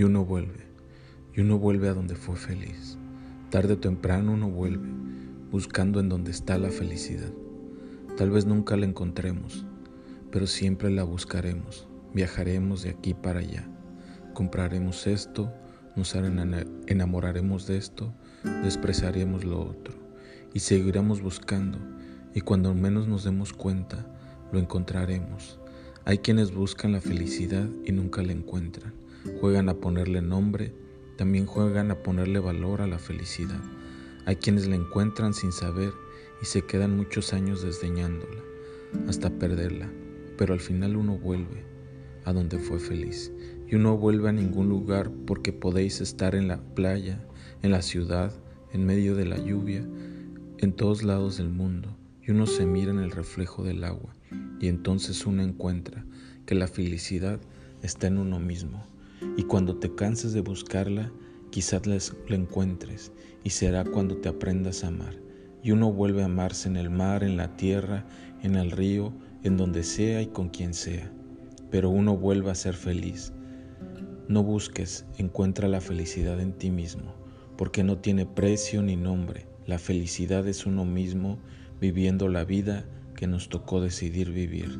y uno vuelve, y uno vuelve a donde fue feliz. Tarde o temprano uno vuelve, buscando en donde está la felicidad. Tal vez nunca la encontremos, pero siempre la buscaremos. Viajaremos de aquí para allá. Compraremos esto, nos enamoraremos de esto, despreciaremos lo otro y seguiremos buscando y cuando menos nos demos cuenta, lo encontraremos. Hay quienes buscan la felicidad y nunca la encuentran. Juegan a ponerle nombre, también juegan a ponerle valor a la felicidad. Hay quienes la encuentran sin saber y se quedan muchos años desdeñándola, hasta perderla, pero al final uno vuelve a donde fue feliz. Y uno vuelve a ningún lugar porque podéis estar en la playa, en la ciudad, en medio de la lluvia, en todos lados del mundo y uno se mira en el reflejo del agua y entonces uno encuentra que la felicidad está en uno mismo y cuando te canses de buscarla quizás la encuentres y será cuando te aprendas a amar y uno vuelve a amarse en el mar, en la tierra, en el río, en donde sea y con quien sea, pero uno vuelve a ser feliz. No busques, encuentra la felicidad en ti mismo, porque no tiene precio ni nombre. La felicidad es uno mismo viviendo la vida que nos tocó decidir vivir.